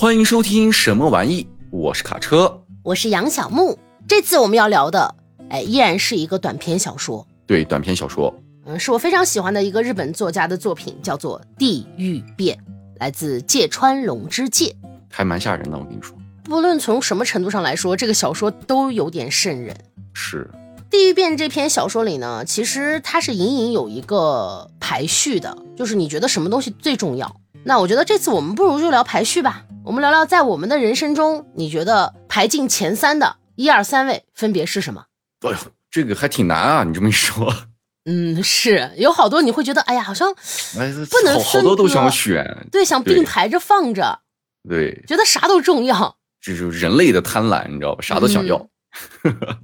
欢迎收听什么玩意？我是卡车，我是杨小木。这次我们要聊的，哎，依然是一个短篇小说。对，短篇小说，嗯，是我非常喜欢的一个日本作家的作品，叫做《地狱变》，来自芥川龙之介，还蛮吓人的。我跟你说，不论从什么程度上来说，这个小说都有点瘆人。是《地狱变》这篇小说里呢，其实它是隐隐有一个排序的，就是你觉得什么东西最重要？那我觉得这次我们不如就聊排序吧。我们聊聊在我们的人生中，你觉得排进前三的一二三位分别是什么？哎呦，这个还挺难啊！你这么一说，嗯，是有好多你会觉得，哎呀，好像哎，不能好好多都想选，对，想并排着放着，对，觉得啥都重要，这就是人类的贪婪，你知道吧？啥都想要，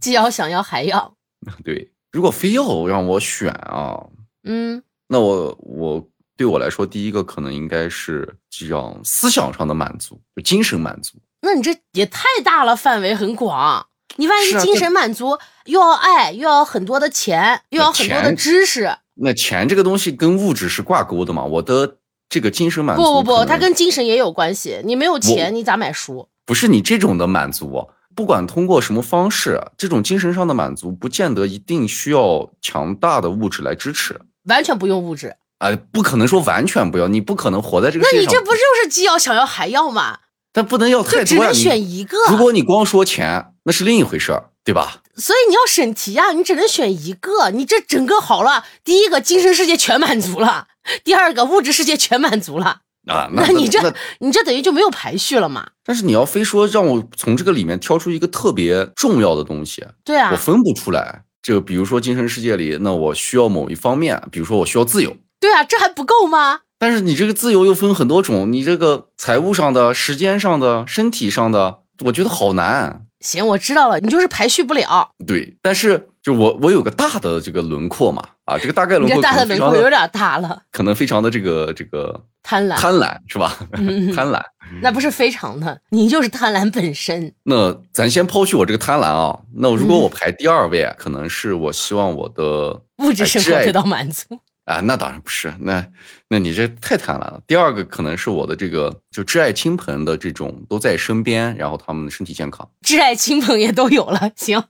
既要想要还要。对，如果非要让我选啊，嗯，那我我。对我来说，第一个可能应该是这样思想上的满足，就精神满足。那你这也太大了，范围很广。你万一精神满足，又要爱，又要很多的钱，又要很多的知识。那钱这个东西跟物质是挂钩的嘛？我的这个精神满足，不不不，它跟精神也有关系。你没有钱，你咋买书？不是你这种的满足，不管通过什么方式，这种精神上的满足，不见得一定需要强大的物质来支持，完全不用物质。啊，不可能说完全不要，你不可能活在这个世界上。那你这不就是既要想要还要吗？但不能要太多，只能选一个。如果你光说钱，那是另一回事儿，对吧？所以你要审题啊，你只能选一个。你这整个好了，第一个精神世界全满足了，第二个物质世界全满足了啊。那你这你这等于就没有排序了嘛？但是你要非说让我从这个里面挑出一个特别重要的东西，对啊，我分不出来。就比如说精神世界里，那我需要某一方面，比如说我需要自由。对啊，这还不够吗？但是你这个自由又分很多种，你这个财务上的、时间上的、身体上的，我觉得好难。行，我知道了，你就是排序不了。对，但是就我我有个大的这个轮廓嘛，啊，这个大概轮廓大的轮廓有点大了，可能非常的这个这个贪婪，贪婪是吧？贪婪，那不是非常的，你就是贪婪本身。那咱先抛去我这个贪婪啊，那如果我排第二位，可能是我希望我的物质生活得到满足。啊，那当然不是，那那你这太贪婪了。第二个可能是我的这个就挚爱亲朋的这种都在身边，然后他们身体健康，挚爱亲朋也都有了。行，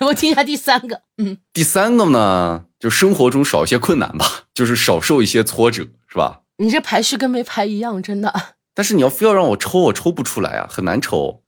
我听一下第三个。嗯，第三个呢，就生活中少一些困难吧，就是少受一些挫折，是吧？你这排序跟没排一样，真的。但是你要非要让我抽，我抽不出来啊，很难抽。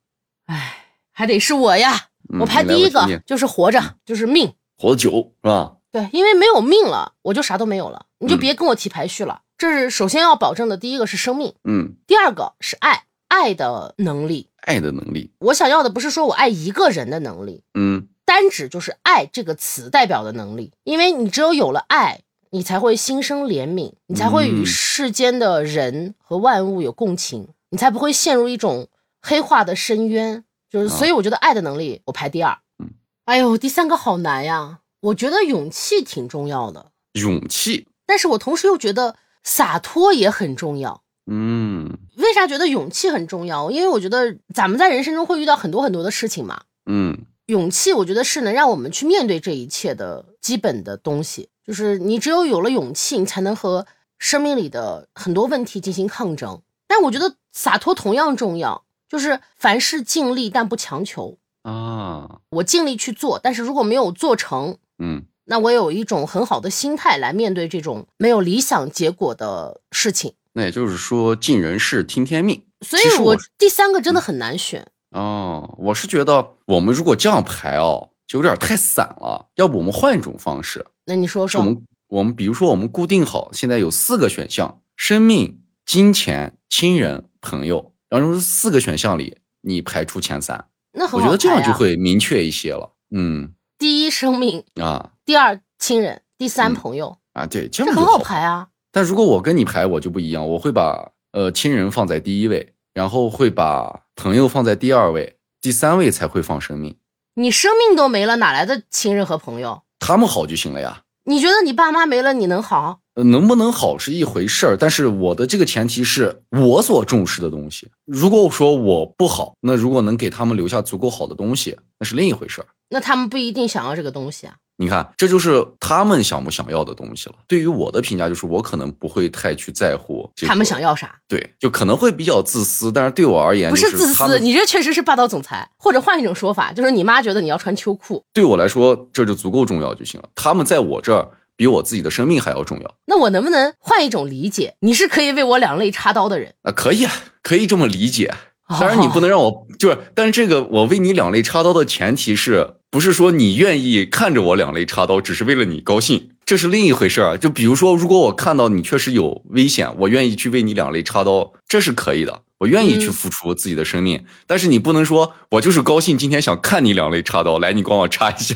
哎，还得是我呀，我排第一个就是活着，就是命，活得久，是吧？对，因为没有命了，我就啥都没有了。你就别跟我提排序了。这是首先要保证的，第一个是生命，嗯，第二个是爱，爱的能力，爱的能力。我想要的不是说我爱一个人的能力，嗯，单指就是爱这个词代表的能力。因为你只有有了爱，你才会心生怜悯，你才会与世间的人和万物有共情，你才不会陷入一种黑化的深渊。就是，所以我觉得爱的能力我排第二。嗯，哎呦，第三个好难呀。我觉得勇气挺重要的，勇气。但是我同时又觉得洒脱也很重要。嗯，为啥觉得勇气很重要？因为我觉得咱们在人生中会遇到很多很多的事情嘛。嗯，勇气我觉得是能让我们去面对这一切的基本的东西。就是你只有有了勇气，你才能和生命里的很多问题进行抗争。但我觉得洒脱同样重要，就是凡事尽力但不强求啊。我尽力去做，但是如果没有做成。嗯，那我有一种很好的心态来面对这种没有理想结果的事情。那也就是说，尽人事，听天命。所以我第三个真的很难选哦。我是觉得我们如果这样排哦，就有点太散了。要不我们换一种方式？那你说说。我们我们比如说，我们固定好现在有四个选项：生命、金钱、亲人、朋友。然后四个选项里，你排出前三。那我觉得这样就会明确一些了。嗯。第一生命啊，第二亲人，第三朋友啊，对，这很好排啊。但如果我跟你排，我就不一样，我会把呃亲人放在第一位，然后会把朋友放在第二位，第三位才会放生命。你生命都没了，哪来的亲人和朋友？他们好就行了呀。你觉得你爸妈没了，你能好？能不能好是一回事儿，但是我的这个前提是我所重视的东西。如果我说我不好，那如果能给他们留下足够好的东西，那是另一回事儿。那他们不一定想要这个东西啊。你看，这就是他们想不想要的东西了。对于我的评价就是，我可能不会太去在乎、这个、他们想要啥。对，就可能会比较自私，但是对我而言、不是，自私，你这确实是霸道总裁。或者换一种说法，就是你妈觉得你要穿秋裤，对我来说这就足够重要就行了。他们在我这儿比我自己的生命还要重要。那我能不能换一种理解？你是可以为我两肋插刀的人啊？可以啊，可以这么理解。当然，你不能让我就是，但是这个我为你两肋插刀的前提是不是说你愿意看着我两肋插刀，只是为了你高兴，这是另一回事儿。就比如说，如果我看到你确实有危险，我愿意去为你两肋插刀，这是可以的，我愿意去付出自己的生命。嗯、但是你不能说我就是高兴，今天想看你两肋插刀，来，你帮我插一下，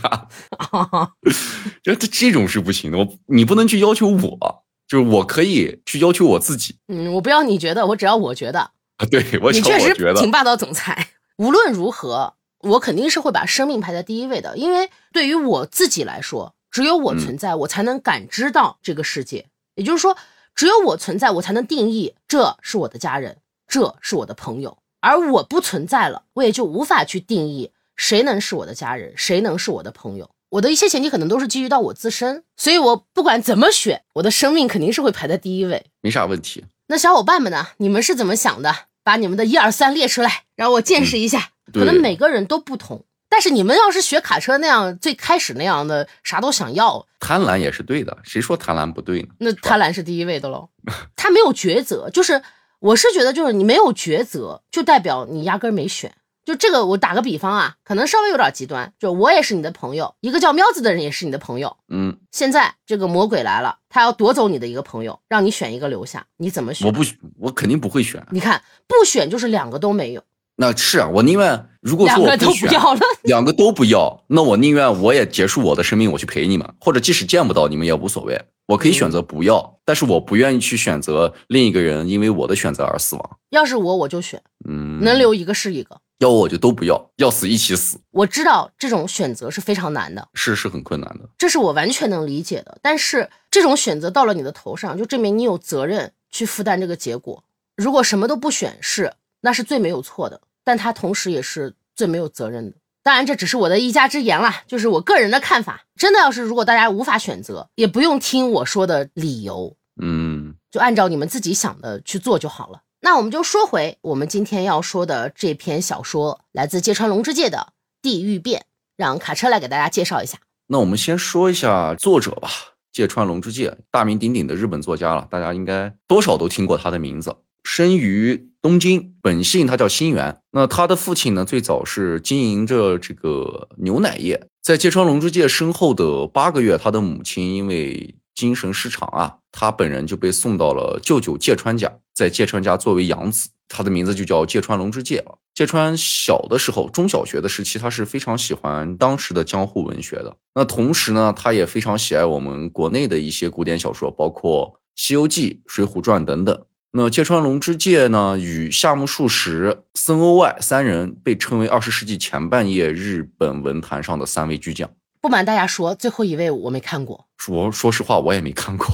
这这种是不行的。我你不能去要求我，就是我可以去要求我自己。嗯，我不要你觉得，我只要我觉得。啊，对我你确实挺霸道总裁。无论如何，我肯定是会把生命排在第一位的，因为对于我自己来说，只有我存在，我才能感知到这个世界。也就是说，只有我存在，我才能定义这是我的家人，这是我的朋友。而我不存在了，我也就无法去定义谁能是我的家人，谁能是我的朋友。我的一切前提可能都是基于到我自身，所以我不管怎么选，我的生命肯定是会排在第一位，没啥问题。那小伙伴们呢？你们是怎么想的？把你们的一二三列出来，让我见识一下。嗯、可能每个人都不同，但是你们要是学卡车那样，最开始那样的啥都想要，贪婪也是对的。谁说贪婪不对呢？那贪婪是第一位的喽。他没有抉择，就是我是觉得，就是你没有抉择，就代表你压根没选。就这个，我打个比方啊，可能稍微有点极端。就我也是你的朋友，一个叫喵子的人也是你的朋友。嗯，现在这个魔鬼来了，他要夺走你的一个朋友，让你选一个留下，你怎么选？我不，我肯定不会选。你看，不选就是两个都没有。那是啊，我宁愿如果说我两个都不要了，两个都不要，那我宁愿我也结束我的生命，我去陪你们，或者即使见不到你们也无所谓，我可以选择不要，嗯、但是我不愿意去选择另一个人因为我的选择而死亡。要是我，我就选，嗯，能留一个是一个。要我就都不要，要死一起死。我知道这种选择是非常难的，是是很困难的，这是我完全能理解的。但是这种选择到了你的头上，就证明你有责任去负担这个结果。如果什么都不选，是那是最没有错的，但它同时也是最没有责任的。当然，这只是我的一家之言啦，就是我个人的看法。真的要是如果大家无法选择，也不用听我说的理由，嗯，就按照你们自己想的去做就好了。那我们就说回我们今天要说的这篇小说，来自芥川龙之介的《地狱变》，让卡车来给大家介绍一下。那我们先说一下作者吧，芥川龙之介，大名鼎鼎的日本作家了，大家应该多少都听过他的名字。生于东京，本姓他叫新元。那他的父亲呢，最早是经营着这个牛奶业。在芥川龙之介身后的八个月，他的母亲因为精神失常啊，他本人就被送到了舅舅芥川家，在芥川家作为养子。他的名字就叫芥川龙之介了。芥川小的时候，中小学的时期，他是非常喜欢当时的江户文学的。那同时呢，他也非常喜爱我们国内的一些古典小说，包括《西游记》《水浒传》等等。那芥川龙之介呢，与夏目漱石、森鸥外三人被称为二十世纪前半叶日本文坛上的三位巨匠。不瞒大家说，最后一位我没看过。说说实话，我也没看过。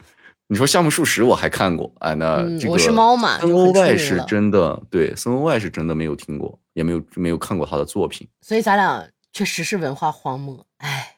你说夏目漱石我还看过，哎，那这个我是猫嘛，森鸥外是真的，对，森鸥外是真的没有听过，也没有没有看过他的作品。所以咱俩确实是文化荒漠，哎，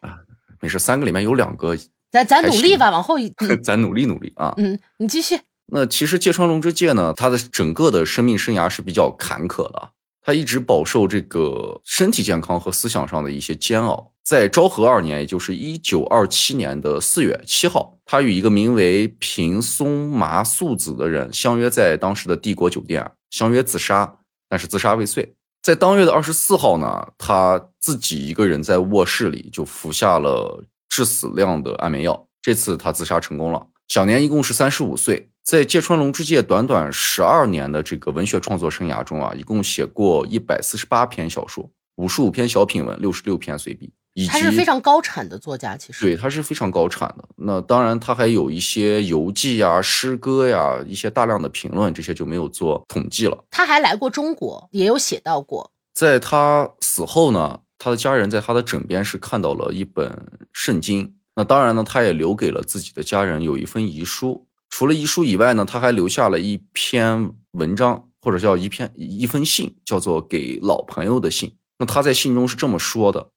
没事，三个里面有两个，咱咱努力吧，往后，咱努力努力啊。嗯，你继续。那其实芥川龙之介呢，他的整个的生命生涯是比较坎坷的，他一直饱受这个身体健康和思想上的一些煎熬。在昭和二年，也就是一九二七年的四月七号，他与一个名为平松麻素子的人相约在当时的帝国酒店相约自杀，但是自杀未遂。在当月的二十四号呢，他自己一个人在卧室里就服下了致死量的安眠药，这次他自杀成功了，享年一共是三十五岁。在芥川龙之介短短十二年的这个文学创作生涯中啊，一共写过一百四十八篇小说，五十五篇小品文，六十六篇随笔。他是非常高产的作家，其实对，他是非常高产的。那当然，他还有一些游记呀、诗歌呀，一些大量的评论，这些就没有做统计了。他还来过中国，也有写到过。在他死后呢，他的家人在他的枕边是看到了一本圣经。那当然呢，他也留给了自己的家人有一份遗书。除了遗书以外呢，他还留下了一篇文章，或者叫一篇一封信，叫做《给老朋友的信》。那他在信中是这么说的。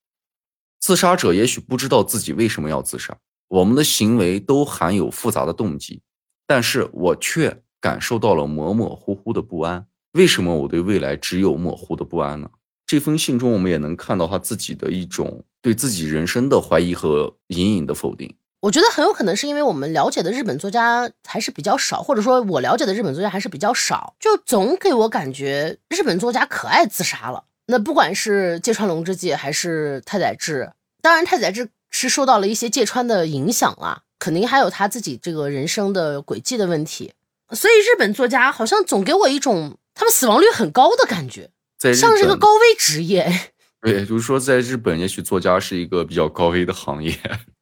自杀者也许不知道自己为什么要自杀，我们的行为都含有复杂的动机，但是我却感受到了模模糊糊的不安。为什么我对未来只有模糊的不安呢？这封信中，我们也能看到他自己的一种对自己人生的怀疑和隐隐的否定。我觉得很有可能是因为我们了解的日本作家还是比较少，或者说我了解的日本作家还是比较少，就总给我感觉日本作家可爱自杀了。那不管是芥川龙之介还是太宰治，当然太宰治是受到了一些芥川的影响啊，肯定还有他自己这个人生的轨迹的问题。所以日本作家好像总给我一种他们死亡率很高的感觉。像是一个高危职业，对，就是说，在日本，也许作家是一个比较高危的行业。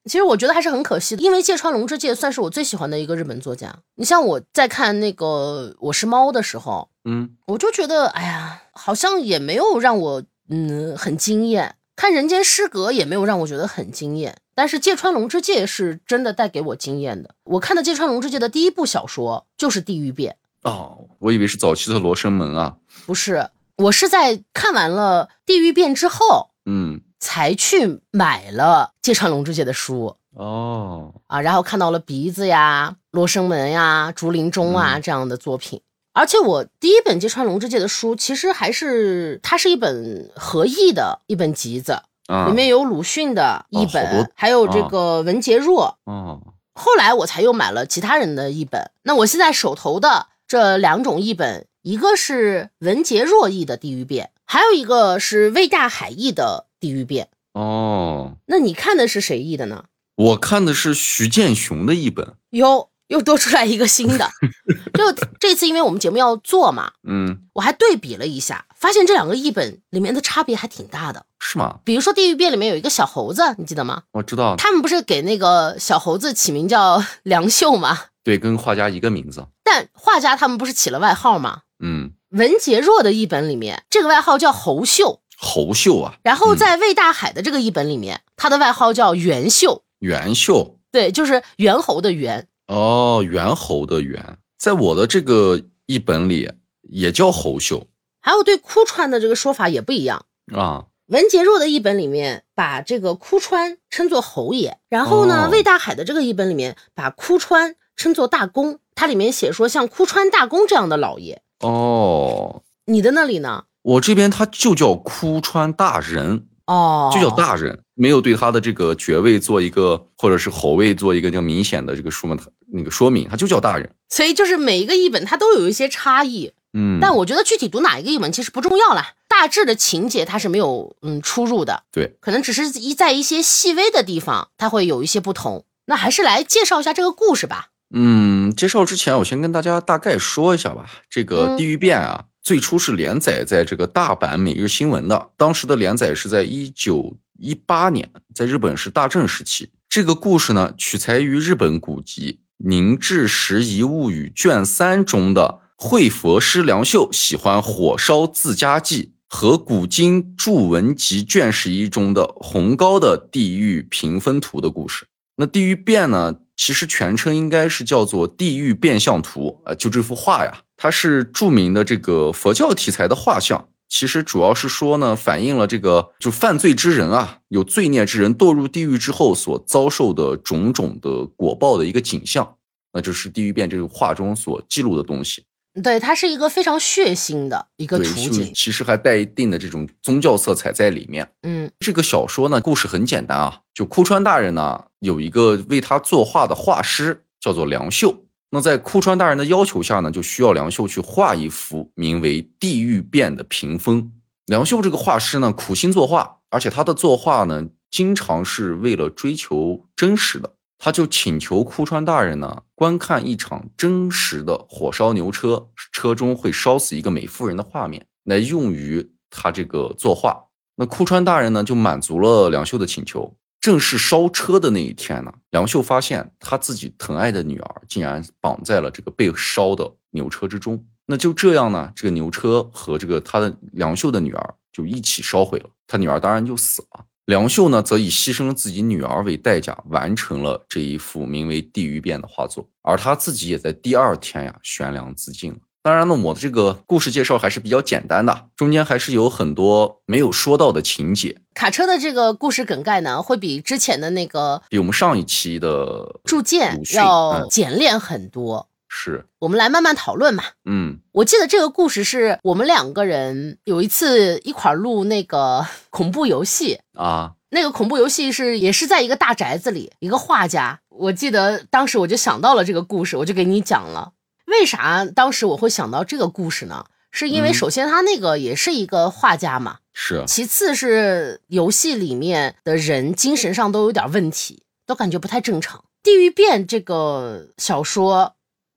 其实我觉得还是很可惜的，因为芥川龙之介算是我最喜欢的一个日本作家。你像我在看那个《我是猫》的时候，嗯，我就觉得，哎呀，好像也没有让我嗯很惊艳。看《人间失格》也没有让我觉得很惊艳。但是芥川龙之介是真的带给我惊艳的。我看的芥川龙之介的第一部小说就是《地狱变》。哦，我以为是早期的《罗生门》啊，不是。我是在看完了《地狱变》之后，嗯，才去买了芥川龙之介的书哦啊，然后看到了鼻子呀、罗生门呀、竹林中啊这样的作品。而且我第一本芥川龙之介的书，其实还是它是一本合译的一本集子，里面有鲁迅的一本，还有这个文杰若。哦，后来我才又买了其他人的一本。那我现在手头的这两种译本。一个是文杰若译的《地狱变》，还有一个是魏大海译的《地狱变》。哦，那你看的是谁译的呢？我看的是徐建雄的译本。哟，又多出来一个新的。就这次，因为我们节目要做嘛，嗯，我还对比了一下，发现这两个译本里面的差别还挺大的。是吗？比如说《地狱变》里面有一个小猴子，你记得吗？我知道。他们不是给那个小猴子起名叫梁秀吗？对，跟画家一个名字。但画家他们不是起了外号吗？嗯，文杰若的译本里面，这个外号叫侯秀，侯秀啊。然后在魏大海的这个译本里面，他的外号叫袁秀，袁秀，对，就是猿猴的猿。哦，猿猴的猿，在我的这个译本里也叫侯秀。还有对哭川的这个说法也不一样啊。文杰若的译本里面把这个哭川称作侯爷，然后呢，魏大海的这个译本里面把哭川称作大公。它里面写说像哭川大公这样的老爷哦，你的那里呢？我这边他就叫哭川大人哦，就叫大人，没有对他的这个爵位做一个或者是侯位做一个叫明显的这个说明，那个说明，他就叫大人。所以就是每一个译本它都有一些差异，嗯，但我觉得具体读哪一个译本其实不重要啦，大致的情节它是没有嗯出入的，对，可能只是一在一些细微的地方它会有一些不同。那还是来介绍一下这个故事吧。嗯，介绍之前，我先跟大家大概说一下吧。这个《地狱变》啊，最初是连载在这个大阪每日新闻的，当时的连载是在一九一八年，在日本是大正时期。这个故事呢，取材于日本古籍《宁治时遗物语》卷三中的会佛师良秀喜欢火烧自家记和古今著文集卷十一中的红高的地狱评分图的故事。那《地狱变》呢？其实全称应该是叫做《地狱变相图》啊，就这幅画呀，它是著名的这个佛教题材的画像。其实主要是说呢，反映了这个就犯罪之人啊，有罪孽之人堕入地狱之后所遭受的种种的果报的一个景象。那就是《地狱变》这个画中所记录的东西。对，它是一个非常血腥的一个图景，其实还带一定的这种宗教色彩在里面。嗯，这个小说呢，故事很简单啊，就枯川大人呢有一个为他作画的画师，叫做梁秀。那在枯川大人的要求下呢，就需要梁秀去画一幅名为《地狱变》的屏风。梁秀这个画师呢，苦心作画，而且他的作画呢，经常是为了追求真实的。他就请求枯川大人呢，观看一场真实的火烧牛车，车中会烧死一个美妇人的画面，来用于他这个作画。那枯川大人呢，就满足了梁秀的请求。正是烧车的那一天呢，梁秀发现他自己疼爱的女儿竟然绑在了这个被烧的牛车之中。那就这样呢，这个牛车和这个他的梁秀的女儿就一起烧毁了，他女儿当然就死了。梁秀呢，则以牺牲自己女儿为代价，完成了这一幅名为《地狱变》的画作，而他自己也在第二天呀悬梁自尽了。当然呢，我的这个故事介绍还是比较简单的，中间还是有很多没有说到的情节。卡车的这个故事梗概呢，会比之前的那个比我们上一期的铸剑要嗯简练很多。是，我们来慢慢讨论嘛。嗯我记得这个故事是我们两个人有一次一块儿录那个 恐怖游戏，啊，那个恐怖游戏是也是在一个大宅子里，一个画家。我记得当时我就想到了这个故事，我就给你讲了。为啥当时我会想到这个故事呢？是因为嗯首先他那个也是一个画家嘛，是，其次是游戏里面的人精神上都有点问题，都感觉不太正常。《地狱变》这个小说，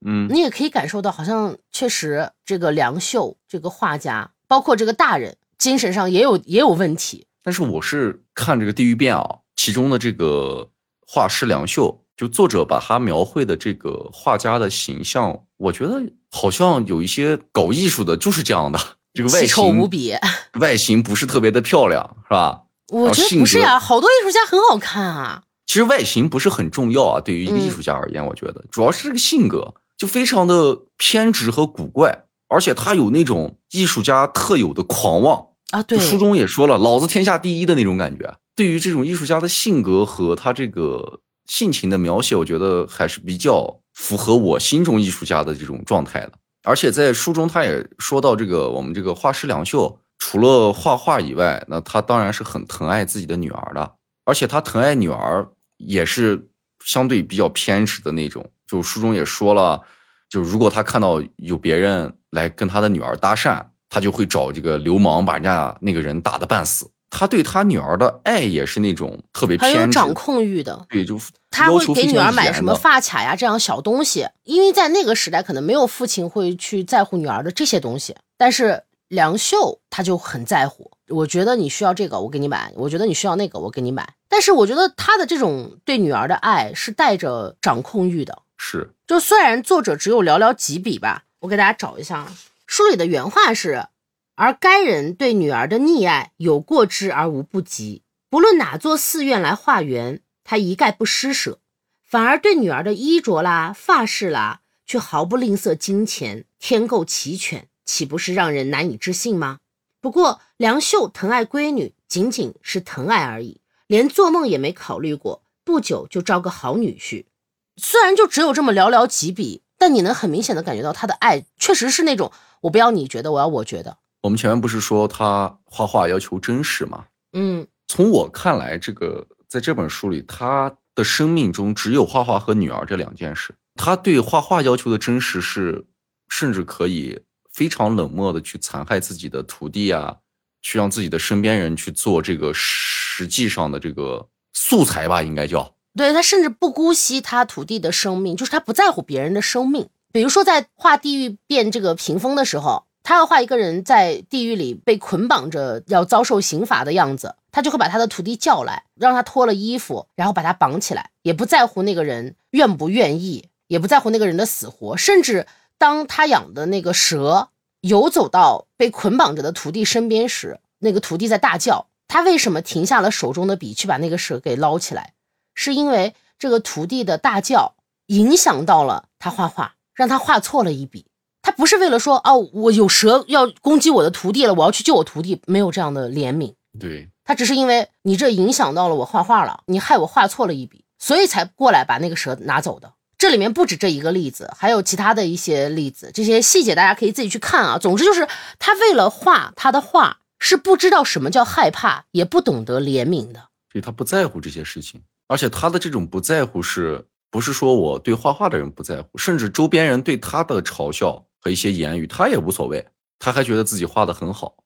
嗯你也可以感受到，好像确实这个梁秀这个画家，包括这个大人，精神上也有也有问题。但是我是看这个《地狱变》啊，其中的这个画师梁秀，就作者把他描绘的这个画家的形象，我觉得好像有一些搞艺术的就是这样的，这个外奇丑无形比，外形不是特别的漂亮，是吧？我觉得不是呀，好多艺术家很好看啊。其实外形不是很重要啊，对于一个嗯艺术家而言，我觉得主要是这个性格就非常的偏执和古怪，而且他有那种艺术家特有的狂妄。啊，对，书中也说了，老子天下第一的那种感觉。对于这种艺术家的性格和他这个性情的描写，我觉得还是比较符合我心中艺术家的这种状态的。而且在书中他也说到，这个我们这个画师梁秀，除了画画以外，那他当然是很疼爱自己的女儿的，而且他疼爱女儿也是相对比较偏执的那种。就书中也说了，就如果他看到有别人来跟他的女儿搭讪，他就会找这个流氓把人家那个人打得半死。他对他女儿的爱也是那种特别很有偏，掌控欲的。对，就他会给女儿买什么发卡呀这样小东西，因为在那个时代可能没有父亲会去在乎女儿的这些东西，但是梁秀他就很在乎。我觉得你需要这个，我给你买；我觉得你需要那个，我给你买。但是我觉得他的这种对女儿的爱是带着掌控欲的。是就虽然作者只有寥寥几笔吧，我给大家找一下，书里的原话是：而该人对女儿的溺爱有过之而无不及，不论哪座寺院来化缘，他一概不施舍，反而对女儿的衣着啦、发饰啦，却毫不吝啬金钱，添购齐全，岂不是让人难以置信吗？不过梁秀疼爱闺女，仅仅是疼爱而已，连做梦也没考虑过，不久就招个好女婿。虽然就只有这么寥寥几笔，但你能很明显的感觉到他的爱确实是那种我不要你觉得，我要我觉得。我们前面不是说他画画要求真实吗？嗯，从我看来，这个在这本书里，他的生命中只有画画和女儿这两件事。他对画画要求的真实是，甚至可以非常冷漠的去残害自己的徒弟啊，去让自己的身边人去做这个实际上的这个素材吧，应该叫。对他甚至不姑息他徒弟的生命，就是他不在乎别人的生命。比如说在画地狱变这个屏风的时候，他要画一个人在地狱里被捆绑着要遭受刑罚的样子，他就会把他的徒弟叫来，让他脱了衣服，然后把他绑起来，也不在乎那个人愿不愿意，也不在乎那个人的死活，甚至当他养的那个蛇游走到被捆绑着的徒弟身边时，那个徒弟在大叫，他为什么停下了手中的笔去把那个蛇给捞起来？是因为这个徒弟的大叫影响到了他画画，让他画错了一笔。他不是为了说哦，我有蛇要攻击我的徒弟了，我要去救我徒弟，没有这样的怜悯。对，他只是因为你这影响到了我画画了，你害我画错了一笔，所以才过来把那个蛇拿走的。这里面不止这一个例子，还有其他的一些例子，这些细节大家可以自己去看啊。总之就是他为了画他的画，是不知道什么叫害怕，也不懂得怜悯的。所以他不在乎这些事情，而且他的这种不在乎是不是说我对画画的人不在乎，甚至周边人对他的嘲笑和一些言语，他也无所谓，他还觉得自己画的很好。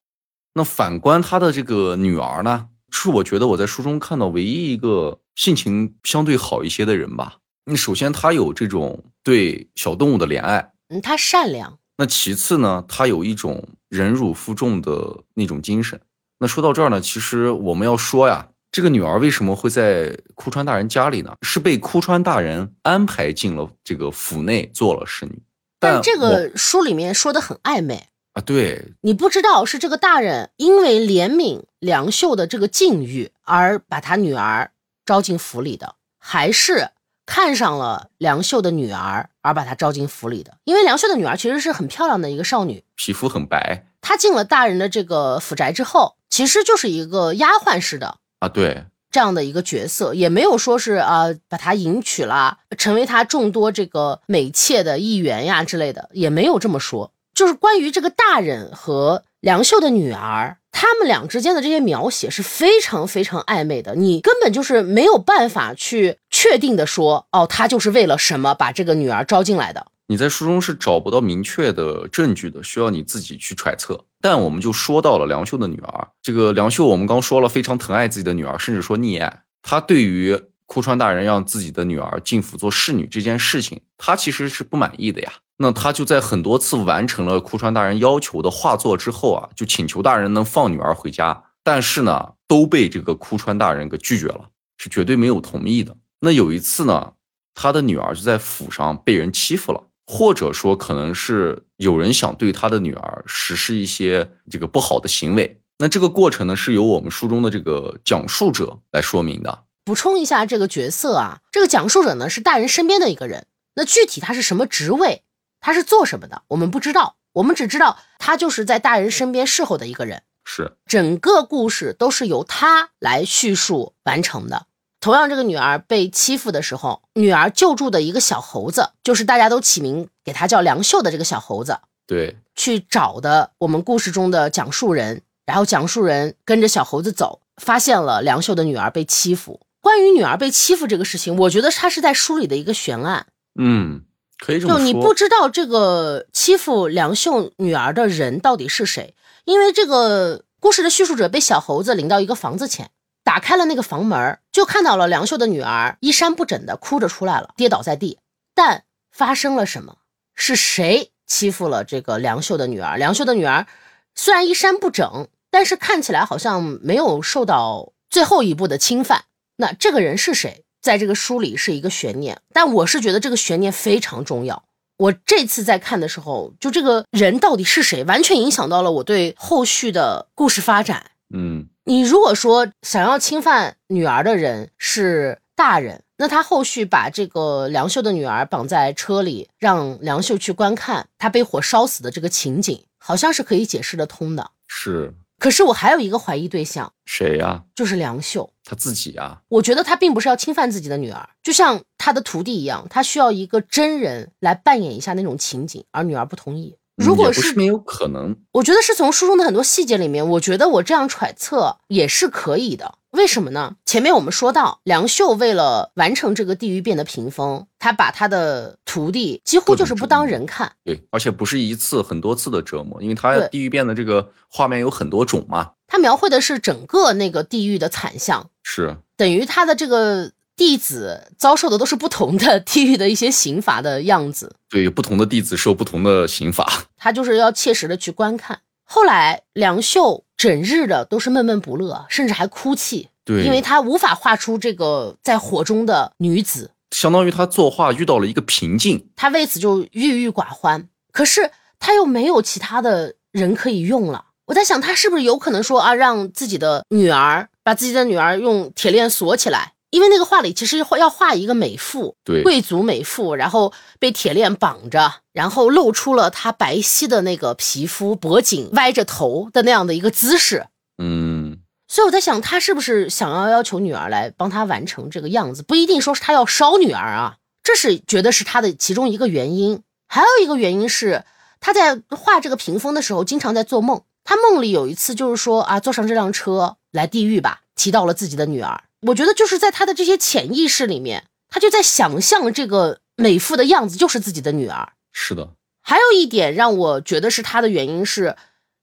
那反观他的这个女儿呢，是我觉得我在书中看到唯一一个性情相对好一些的人吧。那首先他有这种对小动物的怜爱，嗯，他善良，那其次呢，他有一种忍辱负重的那种精神。那说到这儿呢，其实我们要说呀，这个女儿为什么会在哭川大人家里呢？是被哭川大人安排进了这个府内做了侍女。但这个书里面说的很暧昧，啊，对，你不知道是这个大人因为怜悯梁秀的这个境遇而把他女儿招进府里的，还是看上了梁秀的女儿，而把她招进府里的。因为梁秀的女儿其实是很漂亮的一个少女，皮肤很白她进了大人的这个府宅之后，其实就是一个丫鬟似的啊，对，这样的一个角色，也没有说是啊把他迎娶了，成为他众多这个美妾的一员呀之类的，也没有这么说。就是关于这个大人和梁秀的女儿，他们俩之间的这些描写是非常非常暧昧的，你根本就是没有办法去确定的说，哦，他就是为了什么把这个女儿招进来的。你在书中是找不到明确的证据的，需要你自己去揣测。但我们就说到了梁秀的女儿，这个梁秀，我们刚说了非常疼爱自己的女儿，甚至说溺爱。他对于哭川大人让自己的女儿进府做侍女这件事情，他其实是不满意的呀。那他就在很多次完成了哭川大人要求的画作之后啊，就请求大人能放女儿回家，但是呢，都被这个哭川大人给拒绝了，是绝对没有同意的。那有一次呢，他的女儿就在府上被人欺负了，或者说可能是有人想对他的女儿实施一些这个不好的行为。那这个过程呢，是由我们书中的这个讲述者来说明的。补充一下这个角色啊，这个讲述者呢是大人身边的一个人，那具体他是什么职位？他是做什么的？我们不知道，我们只知道他就是在大人身边侍候的一个人。是整个故事都是由他来叙述完成的。同样，这个女儿被欺负的时候，女儿救助的一个小猴子，就是大家都起名给他叫梁秀的这个小猴子。对，去找的我们故事中的讲述人，然后讲述人跟着小猴子走，发现了梁秀的女儿被欺负。关于女儿被欺负这个事情，我觉得他是在书里的一个悬案。嗯。可以这么说，就你不知道这个欺负梁秀女儿的人到底是谁，因为这个故事的叙述者被小猴子领到一个房子前，打开了那个房门，就看到了梁秀的女儿衣衫不整的哭着出来了，跌倒在地。但发生了什么？是谁欺负了这个梁秀的女儿？梁秀的女儿虽然衣衫不整，但是看起来好像没有受到最后一步的侵犯。那这个人是谁？在这个书里是一个悬念，但我是觉得这个悬念非常重要。我这次在看的时候，就这个人到底是谁，完全影响到了我对后续的故事发展。嗯，你如果说想要侵犯女儿的人是大人，那他后续把这个梁秀的女儿绑在车里，让梁秀去观看她被火烧死的这个情景，好像是可以解释得通的。是。可是我还有一个怀疑对象，谁呀？就是梁秀他自己啊。我觉得他并不是要侵犯自己的女儿，就像他的徒弟一样，他需要一个真人来扮演一下那种情景，而女儿不同意。如果是没有可能，我觉得是从书中的很多细节里面，我觉得我这样揣测也是可以的。为什么呢？前面我们说到，梁秀为了完成这个地狱变的屏风，他把他的徒弟几乎就是不当人看。对，而且不是一次，很多次的折磨，因为他地狱变的这个画面有很多种嘛。他描绘的是整个那个地狱的惨象，是等于他的这个弟子遭受的都是不同的 地狱的一些刑罚的样子。对，不同的弟子受不同的刑罚。他就是要切实的去观看。后来梁秀整日的都是闷闷不乐，甚至还哭泣。对，因为他无法画出这个在火中的女子，相当于他作画遇到了一个瓶颈，他为此就郁郁寡欢。可是他又没有其他的人可以用了。我在想，他是不是有可能说啊，让自己的女儿把自己的女儿用铁链锁起来？因为那个画里其实要画一个美妇，对，贵族美妇，然后被铁链绑着，然后露出了她白皙的那个皮肤，脖颈歪着头的那样的一个姿势。嗯，所以我在想，他是不是想要要求女儿来帮他完成这个样子？不一定说是他要烧女儿啊，这是觉得是他的其中一个原因。还有一个原因是他在画这个屏风的时候，经常在做梦。他梦里有一次就是说啊，坐上这辆车来地狱吧，提到了自己的女儿。我觉得就是在他的这些潜意识里面，他就在想象这个美妇的样子就是自己的女儿。是的，还有一点让我觉得是他的原因是，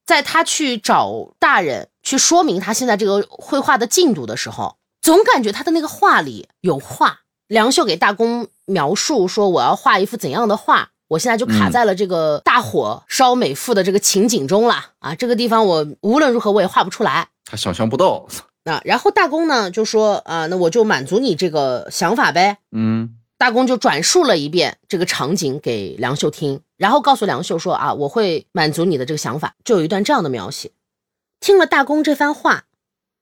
在他去找大人去说明他现在这个绘画的进度的时候，总感觉他的那个画里有画。梁秀给大公描述说：“我要画一幅怎样的画？我现在就卡在了这个大火烧美妇的这个情景中了啊！这个地方我无论如何我也画不出来。”他想象不到。那然后大公呢就说啊，那我就满足你这个想法呗。嗯，大公就转述了一遍这个场景给梁秀听，然后告诉梁秀说啊，我会满足你的这个想法。就有一段这样的描写。听了大公这番话，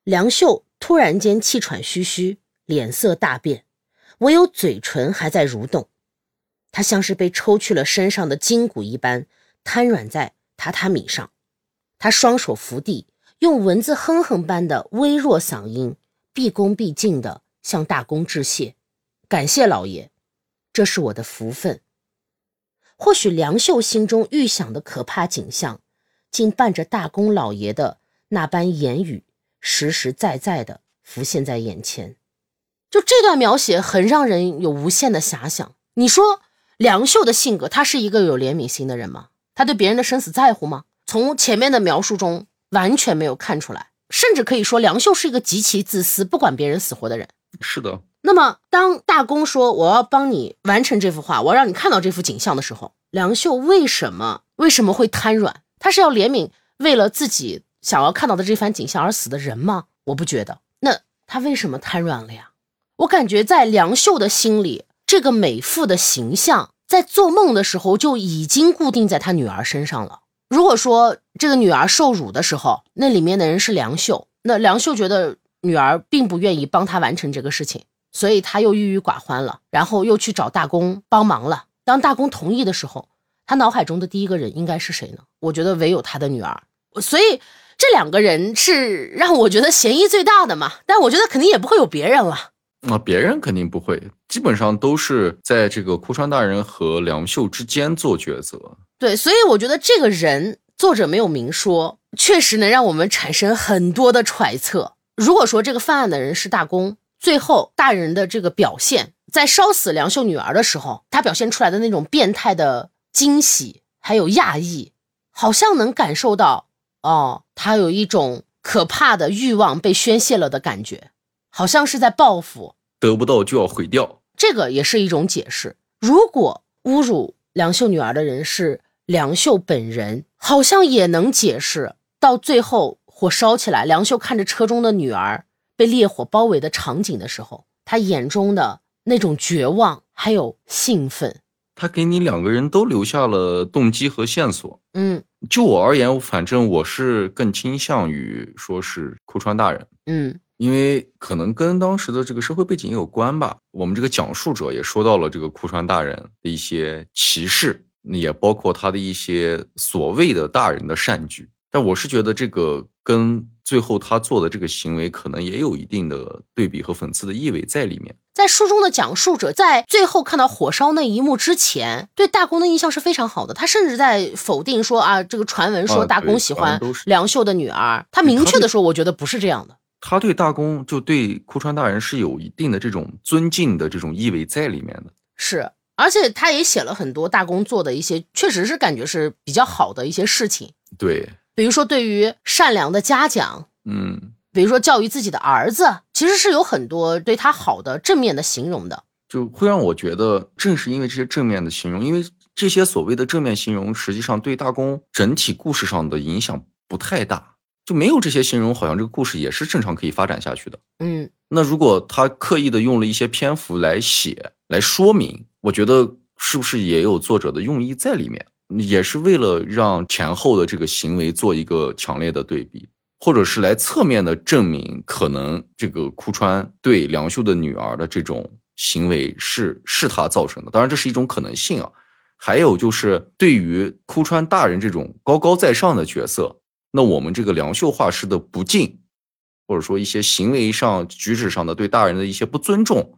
梁秀突然间气喘吁吁，脸色大变，唯有嘴唇还在蠕动。他像是被抽去了身上的筋骨一般，瘫软在榻榻米上。他双手扶地，用蚊子哼哼般的微弱嗓音，毕恭毕敬地向大公致谢：“感谢老爷，这是我的福分。”或许梁秀心中预想的可怕景象，竟伴着大公老爷的那般言语，实实在在的浮现在眼前。就这段描写，很让人有无限的遐想。你说？梁秀的性格，他是一个有怜悯心的人吗？他对别人的生死在乎吗？从前面的描述中完全没有看出来，甚至可以说梁秀是一个极其自私、不管别人死活的人。是的。那么，当大公说我要帮你完成这幅画，我要让你看到这幅景象的时候，梁秀为什么为什么会瘫软？他是要怜悯为了自己想要看到的这番景象而死的人吗？我不觉得。那他为什么瘫软了呀？我感觉在梁秀的心里。这个美妇的形象，在做梦的时候就已经固定在她女儿身上了。如果说这个女儿受辱的时候，那里面的人是梁秀，那梁秀觉得女儿并不愿意帮他完成这个事情，所以他又郁郁寡欢了，然后又去找大公帮忙了。当大公同意的时候，他脑海中的第一个人应该是谁呢？我觉得唯有他的女儿。所以这两个人是让我觉得嫌疑最大的嘛。但我觉得肯定也不会有别人了。那别人肯定不会，基本上都是在这个哭川大人和梁秀之间做抉择。对，所以我觉得这个人作者没有明说，确实能让我们产生很多的揣测。如果说这个犯案的人是大公，最后大人的这个表现，在烧死梁秀女儿的时候，他表现出来的那种变态的惊喜还有讶异，好像能感受到，哦，他有一种可怕的欲望被宣泄了的感觉。好像是在报复，得不到就要毁掉，这个也是一种解释。如果侮辱梁秀女儿的人是梁秀本人，好像也能解释到最后火烧起来，梁秀看着车中的女儿被烈火包围的场景的时候，他眼中的那种绝望还有兴奋。他给你两个人都留下了动机和线索。嗯，就我而言，反正我是更倾向于说是库川大人。嗯。因为可能跟当时的这个社会背景有关吧，我们这个讲述者也说到了这个库川大人的一些歧视，也包括他的一些所谓的大人的善举。但我是觉得这个跟最后他做的这个行为可能也有一定的对比和讽刺的意味在里面。在书中的讲述者在最后看到火烧那一幕之前，对大公的印象是非常好的。他甚至在否定说啊，这个传闻说大公喜欢梁秀的女儿，他明确的说，我觉得不是这样的。他对大公就对库川大人是有一定的这种尊敬的这种意味在里面的，是，而且他也写了很多大公做的一些，确实是感觉是比较好的一些事情。对，比如说对于善良的嘉奖，嗯，比如说教育自己的儿子，其实是有很多对他好的正面的形容的，就会让我觉得，正是因为这些正面的形容，因为这些所谓的正面形容，实际上对大公整体故事上的影响不太大。就没有这些形容，好像这个故事也是正常可以发展下去的。嗯，那如果他刻意的用了一些篇幅来写来说明，我觉得是不是也有作者的用意在里面？也是为了让前后的这个行为做一个强烈的对比，或者是来侧面的证明，可能这个哭川对梁秀的女儿的这种行为是是他造成的。当然，这是一种可能性啊。还有就是对于哭川大人这种高高在上的角色。那我们这个梁秀画师的不敬，或者说一些行为上、举止上的对大人的一些不尊重，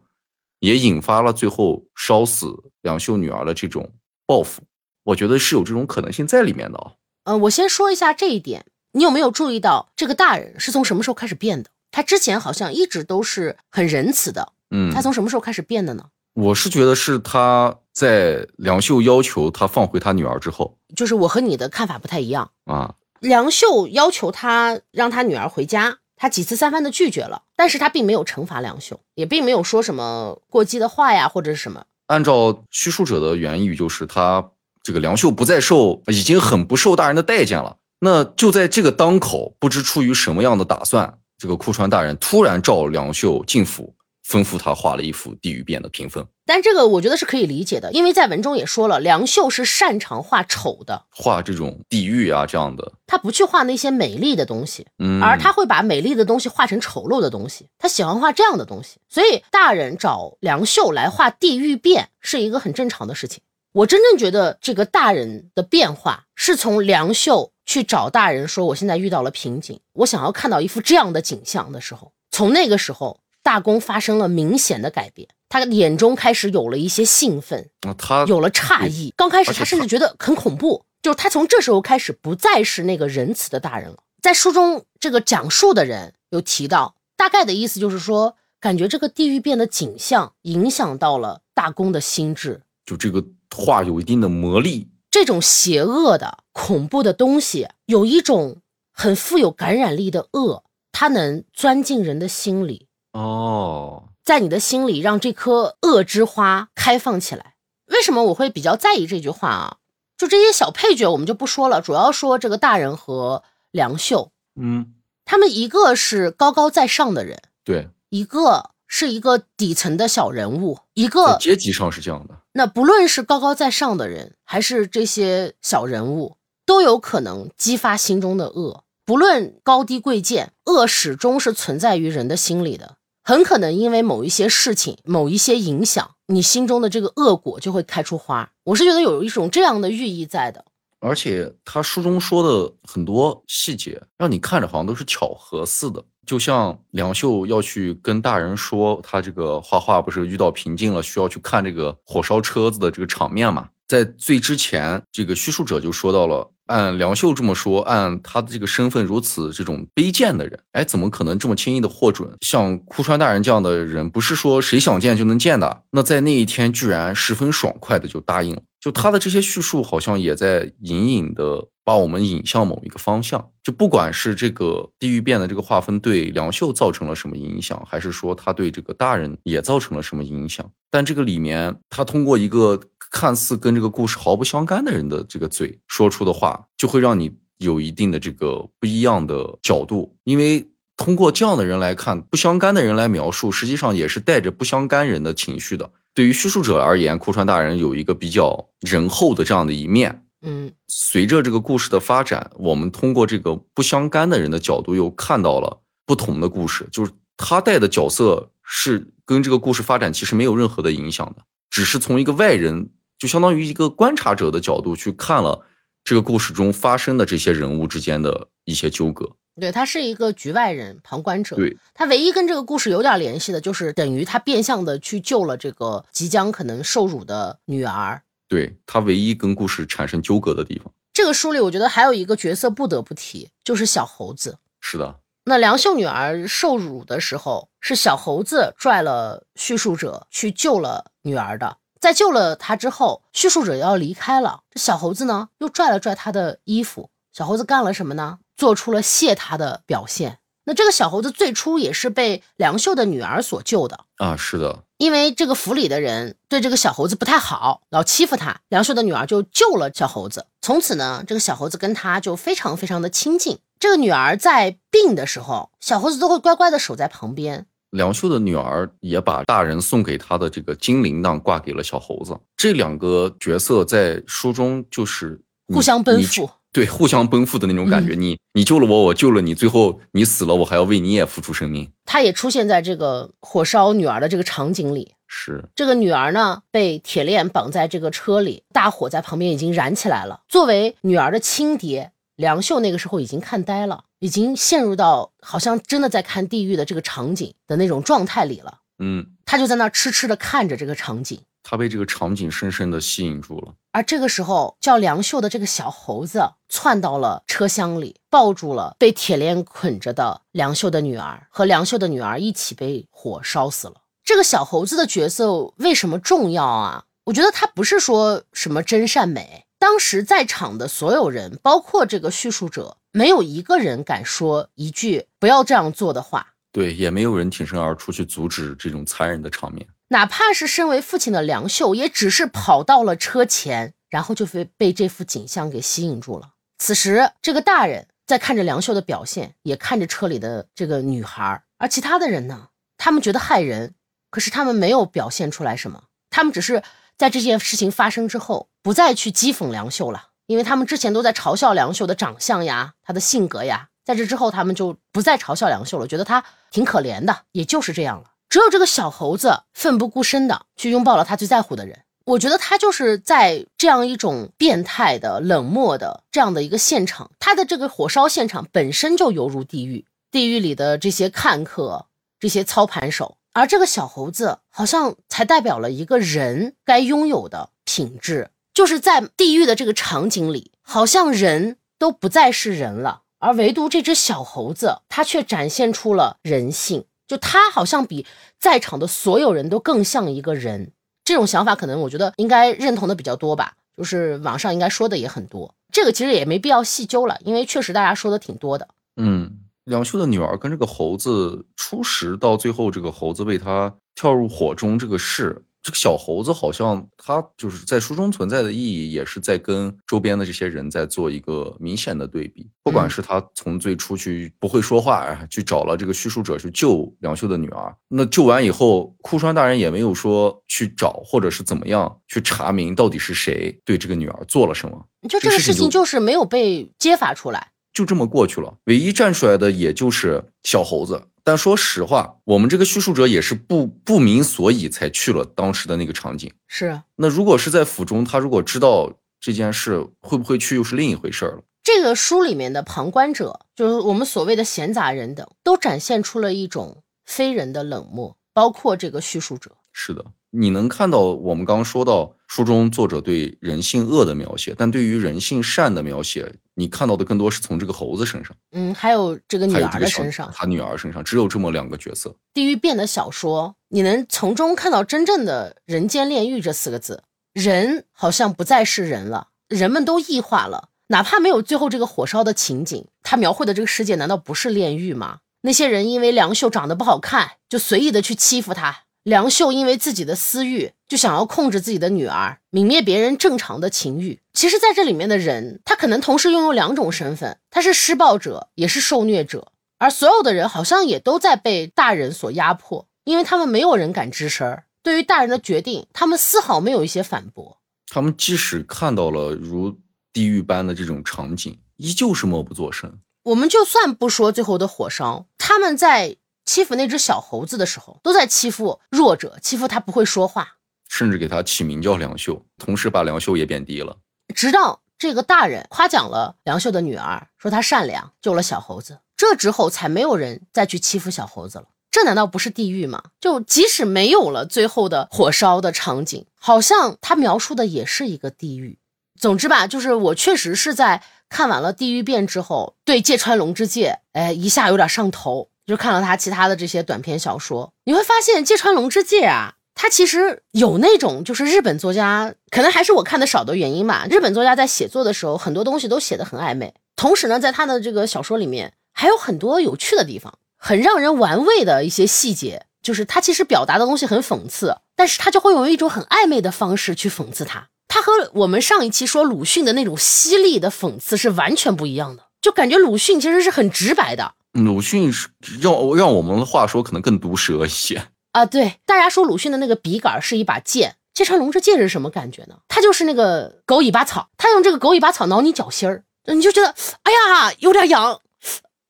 也引发了最后烧死梁秀女儿的这种报复。我觉得是有这种可能性在里面的啊。呃，我先说一下这一点，你有没有注意到这个大人是从什么时候开始变的？他之前好像一直都是很仁慈的，嗯，他从什么时候开始变的呢？我是觉得是他在梁秀要求他放回他女儿之后，就是我和你的看法不太一样啊。梁秀要求他让他女儿回家，他几次三番的拒绝了，但是他并没有惩罚梁秀，也并没有说什么过激的话呀，或者是什么。按照叙述者的原意，就是他这个梁秀不再受，已经很不受大人的待见了。那就在这个当口，不知出于什么样的打算，这个库川大人突然召梁秀进府，吩咐他画了一幅地狱变的屏风，但这个我觉得是可以理解的，因为在文中也说了，梁秀是擅长画丑的，画这种地狱啊这样的，他不去画那些美丽的东西，嗯，而他会把美丽的东西画成丑陋的东西，他喜欢画这样的东西，所以大人找梁秀来画地狱变是一个很正常的事情。我真正觉得这个大人的变化是从梁秀去找大人说，我现在遇到了瓶颈，我想要看到一幅这样的景象的时候，从那个时候。大公发生了明显的改变，他眼中开始有了一些兴奋，他有了诧异。刚开始他甚至觉得很恐怖，就是他从这时候开始不再是那个仁慈的大人了。在书中，这个讲述的人有提到，大概的意思就是说，感觉这个地狱变的景象影响到了大公的心智，就这个话有一定的魔力。这种邪恶的、恐怖的东西，有一种很富有感染力的恶，它能钻进人的心里。哦，在你的心里让这颗恶之花开放起来。为什么我会比较在意这句话啊？就这些小配角我们就不说了，主要说这个大人和梁秀。嗯，他们一个是高高在上的人，对，一个是一个底层的小人物，一个阶级上是这样的。那不论是高高在上的人，还是这些小人物，都有可能激发心中的恶。不论高低贵贱，恶始终是存在于人的心里的。很可能因为某一些事情、某一些影响，你心中的这个恶果就会开出花。我是觉得有一种这样的寓意在的。而且他书中说的很多细节，让你看着好像都是巧合似的。就像梁秀要去跟大人说，他这个画画不是遇到瓶颈了，需要去看这个火烧车子的这个场面嘛？在最之前，这个叙述者就说到了。按梁秀这么说，按他的这个身份如此这种卑贱的人，哎，怎么可能这么轻易的获准？像枯川大人这样的人，不是说谁想见就能见的。那在那一天，居然十分爽快的就答应了。就他的这些叙述，好像也在隐隐的把我们引向某一个方向。就不管是这个地狱变的这个划分对梁秀造成了什么影响，还是说他对这个大人也造成了什么影响，但这个里面，他通过一个看似跟这个故事毫不相干的人的这个嘴说出的话，就会让你有一定的这个不一样的角度。因为通过这样的人来看，不相干的人来描述，实际上也是带着不相干人的情绪的。对于叙述者而言，库川大人有一个比较仁厚的这样的一面。嗯，随着这个故事的发展，我们通过这个不相干的人的角度，又看到了不同的故事。就是他带的角色是跟这个故事发展其实没有任何的影响的，只是从一个外人，就相当于一个观察者的角度去看了这个故事中发生的这些人物之间的一些纠葛。对他是一个局外人、旁观者。对他唯一跟这个故事有点联系的，就是等于他变相的去救了这个即将可能受辱的女儿。对他唯一跟故事产生纠葛的地方。这个书里，我觉得还有一个角色不得不提，就是小猴子。是的，那梁秀女儿受辱的时候，是小猴子拽了叙述者去救了女儿的。在救了他之后，叙述者要离开了，这小猴子呢又拽了拽他的衣服。小猴子干了什么呢？做出了谢他的表现。那这个小猴子最初也是被梁秀的女儿所救的啊，是的，因为这个府里的人对这个小猴子不太好，老欺负他，梁秀的女儿就救了小猴子。从此呢，这个小猴子跟他就非常非常的亲近。这个女儿在病的时候，小猴子都会乖乖的守在旁边。梁秀的女儿也把大人送给她的这个金铃铛挂给了小猴子。这两个角色在书中就是互相奔赴。对，互相奔赴的那种感觉，你你救了我，我救了你，最后你死了，我还要为你也付出生命。他也出现在这个火烧女儿的这个场景里。是这个女儿呢，被铁链绑在这个车里，大火在旁边已经燃起来了。作为女儿的亲爹，梁秀那个时候已经看呆了，已经陷入到好像真的在看地狱的这个场景的那种状态里了。嗯，他就在那痴痴的看着这个场景。他被这个场景深深的吸引住了，而这个时候，叫梁秀的这个小猴子窜到了车厢里，抱住了被铁链捆着的梁秀的女儿，和梁秀的女儿一起被火烧死了。这个小猴子的角色为什么重要啊？我觉得他不是说什么真善美，当时在场的所有人，包括这个叙述者，没有一个人敢说一句不要这样做的话。对，也没有人挺身而出去阻止这种残忍的场面。哪怕是身为父亲的梁秀，也只是跑到了车前，然后就被被这幅景象给吸引住了。此时，这个大人在看着梁秀的表现，也看着车里的这个女孩，而其他的人呢，他们觉得害人，可是他们没有表现出来什么，他们只是在这件事情发生之后，不再去讥讽梁秀了，因为他们之前都在嘲笑梁秀的长相呀，他的性格呀，在这之后，他们就不再嘲笑梁秀了，觉得他挺可怜的，也就是这样了。只有这个小猴子奋不顾身的去拥抱了他最在乎的人。我觉得他就是在这样一种变态的、冷漠的这样的一个现场，他的这个火烧现场本身就犹如地狱，地狱里的这些看客、这些操盘手，而这个小猴子好像才代表了一个人该拥有的品质，就是在地狱的这个场景里，好像人都不再是人了，而唯独这只小猴子，它却展现出了人性，就它好像比在场的所有人都更像一个人。这种想法可能我觉得应该认同的比较多吧，就是网上应该说的也很多。这个其实也没必要细究了，因为确实大家说的挺多的。嗯，梁秀的女儿跟这个猴子初识到最后，这个猴子为他跳入火中这个事。这个小猴子好像他就是在书中存在的意义，也是在跟周边的这些人在做一个明显的对比。不管是他从最初去不会说话，去找了这个叙述者去救梁秀的女儿，那救完以后，枯川大人也没有说去找或者是怎么样去查明到底是谁对这个女儿做了什么。就这个事情就是没有被揭发出来，就这么过去了。唯一站出来的也就是小猴子。但说实话，我们这个叙述者也是不不明所以才去了当时的那个场景。是，那如果是在府中，他如果知道这件事，会不会去又是另一回事了。这个书里面的旁观者，就是我们所谓的闲杂人等，都展现出了一种非人的冷漠，包括这个叙述者。是的。你能看到我们刚刚说到书中作者对人性恶的描写，但对于人性善的描写，你看到的更多是从这个猴子身上，嗯，还有这个女儿的身上，他女儿身上只有这么两个角色。地狱变的小说，你能从中看到真正的人间炼狱这四个字，人好像不再是人了，人们都异化了，哪怕没有最后这个火烧的情景，他描绘的这个世界难道不是炼狱吗？那些人因为梁秀长得不好看，就随意的去欺负他。梁秀因为自己的私欲，就想要控制自己的女儿，泯灭别人正常的情欲。其实，在这里面的人，他可能同时拥有两种身份，他是施暴者，也是受虐者。而所有的人好像也都在被大人所压迫，因为他们没有人敢吱声。对于大人的决定，他们丝毫没有一些反驳。他们即使看到了如地狱般的这种场景，依旧是默不作声。我们就算不说最后的火烧，他们在。欺负那只小猴子的时候，都在欺负弱者，欺负他不会说话，甚至给他起名叫梁秀，同时把梁秀也贬低了。直到这个大人夸奖了梁秀的女儿，说她善良，救了小猴子，这之后才没有人再去欺负小猴子了。这难道不是地狱吗？就即使没有了最后的火烧的场景，好像他描述的也是一个地狱。总之吧，就是我确实是在看完了《地狱变》之后，对芥川龙之介，哎，一下有点上头。就看了他其他的这些短篇小说，你会发现芥川龙之介啊，他其实有那种就是日本作家，可能还是我看的少的原因吧。日本作家在写作的时候，很多东西都写的很暧昧。同时呢，在他的这个小说里面，还有很多有趣的地方，很让人玩味的一些细节。就是他其实表达的东西很讽刺，但是他就会用一种很暧昧的方式去讽刺他。他和我们上一期说鲁迅的那种犀利的讽刺是完全不一样的，就感觉鲁迅其实是很直白的。鲁迅是让让我们的话说，可能更毒舌一些啊。对，大家说鲁迅的那个笔杆是一把剑，芥川龙之介是什么感觉呢？他就是那个狗尾巴草，他用这个狗尾巴草挠你脚心儿，你就觉得哎呀有点痒，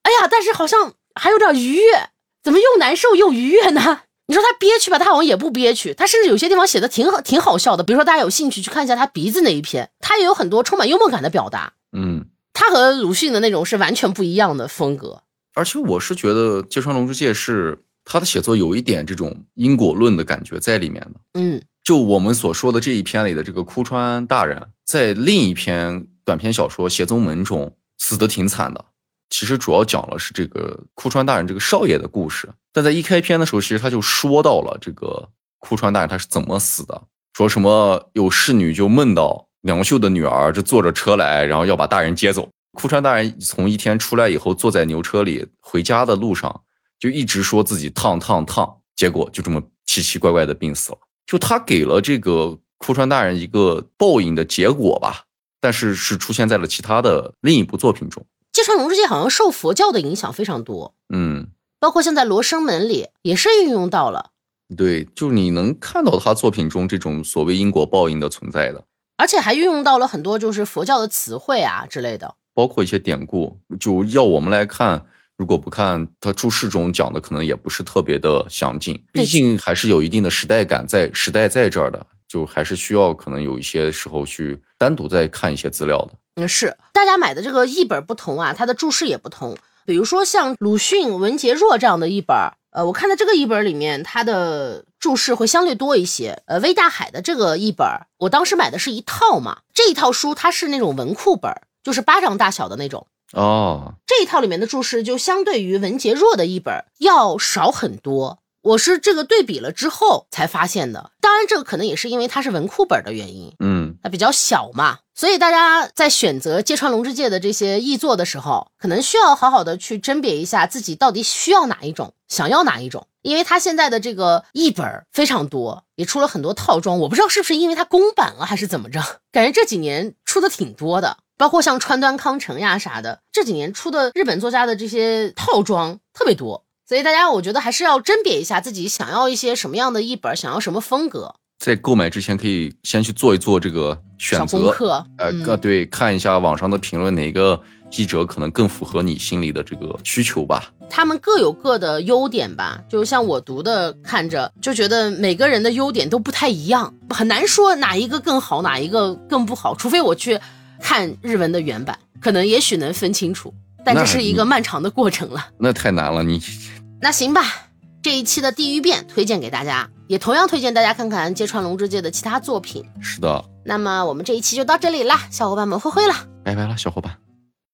哎呀，但是好像还有点愉悦，怎么又难受又愉悦呢？你说他憋屈吧，他好像也不憋屈，他甚至有些地方写的挺好，挺好笑的。比如说大家有兴趣去看一下他鼻子那一篇，他也有很多充满幽默感的表达。嗯，他和鲁迅的那种是完全不一样的风格。而且我是觉得芥川龙之介是他的写作有一点这种因果论的感觉在里面的。嗯，就我们所说的这一篇里的这个枯川大人，在另一篇短篇小说《邪宗门》中死的挺惨的。其实主要讲了是这个枯川大人这个少爷的故事。但在一开篇的时候，其实他就说到了这个枯川大人他是怎么死的，说什么有侍女就梦到梁秀的女儿就坐着车来，然后要把大人接走。库川大人从一天出来以后，坐在牛车里回家的路上，就一直说自己烫烫烫，结果就这么奇奇怪怪的病死了。就他给了这个库川大人一个报应的结果吧，但是是出现在了其他的另一部作品中。芥川龙之介好像受佛教的影响非常多，嗯，包括现在《罗生门》里也是运用到了对，就你能看到他作品中这种所谓因果报应的存在的，而且还运用到了很多就是佛教的词汇啊之类的。包括一些典故。就要我们来看，如果不看他注释中讲的，可能也不是特别的详尽，毕竟还是有一定的时代感在，时代在这儿的，就还是需要可能有一些时候去单独再看一些资料的。嗯，是大家买的这个译本不同啊，它的注释也不同。比如说像鲁迅、文杰若这样的译本儿，呃，我看到这个译本里面它的注释会相对多一些。呃，魏大海的这个译本儿，我当时买的是一套嘛，这一套书它是那种文库本儿，就是巴掌大小的那种。哦，这一套里面的注释就相对于文杰若的译本要少很多。我是这个对比了之后才发现的，当然这个可能也是因为它是文库本的原因，嗯，它比较小嘛，所以大家在选择芥川龙之介的这些译作的时候，可能需要好好的去甄别一下自己到底需要哪一种，想要哪一种，因为它现在的这个译本儿非常多，也出了很多套装，我不知道是不是因为它公版了还是怎么着，感觉这几年出的挺多的，包括像川端康成呀啥的，这几年出的日本作家的这些套装特别多。所以大家，我觉得还是要甄别一下自己想要一些什么样的译本，想要什么风格，在购买之前可以先去做一做这个选小功择，课。呃，嗯对，看一下网上的评论，哪个译者可能更符合你心里的这个需求吧。他们各有各的优点吧，就像我读的，看着就觉得每个人的优点都不太一样，很难说哪一个更好，哪一个更不好，除非我去看日文的原版，可能也许能分清楚，但这是一个漫长的过程了。那太难了，你那行吧，这一期的《地狱变》推荐给大家，也同样推荐大家看看芥川龙之介的其他作品。是的，那么我们这一期就到这里啦，小伙伴们挥挥了。拜拜了，小伙伴。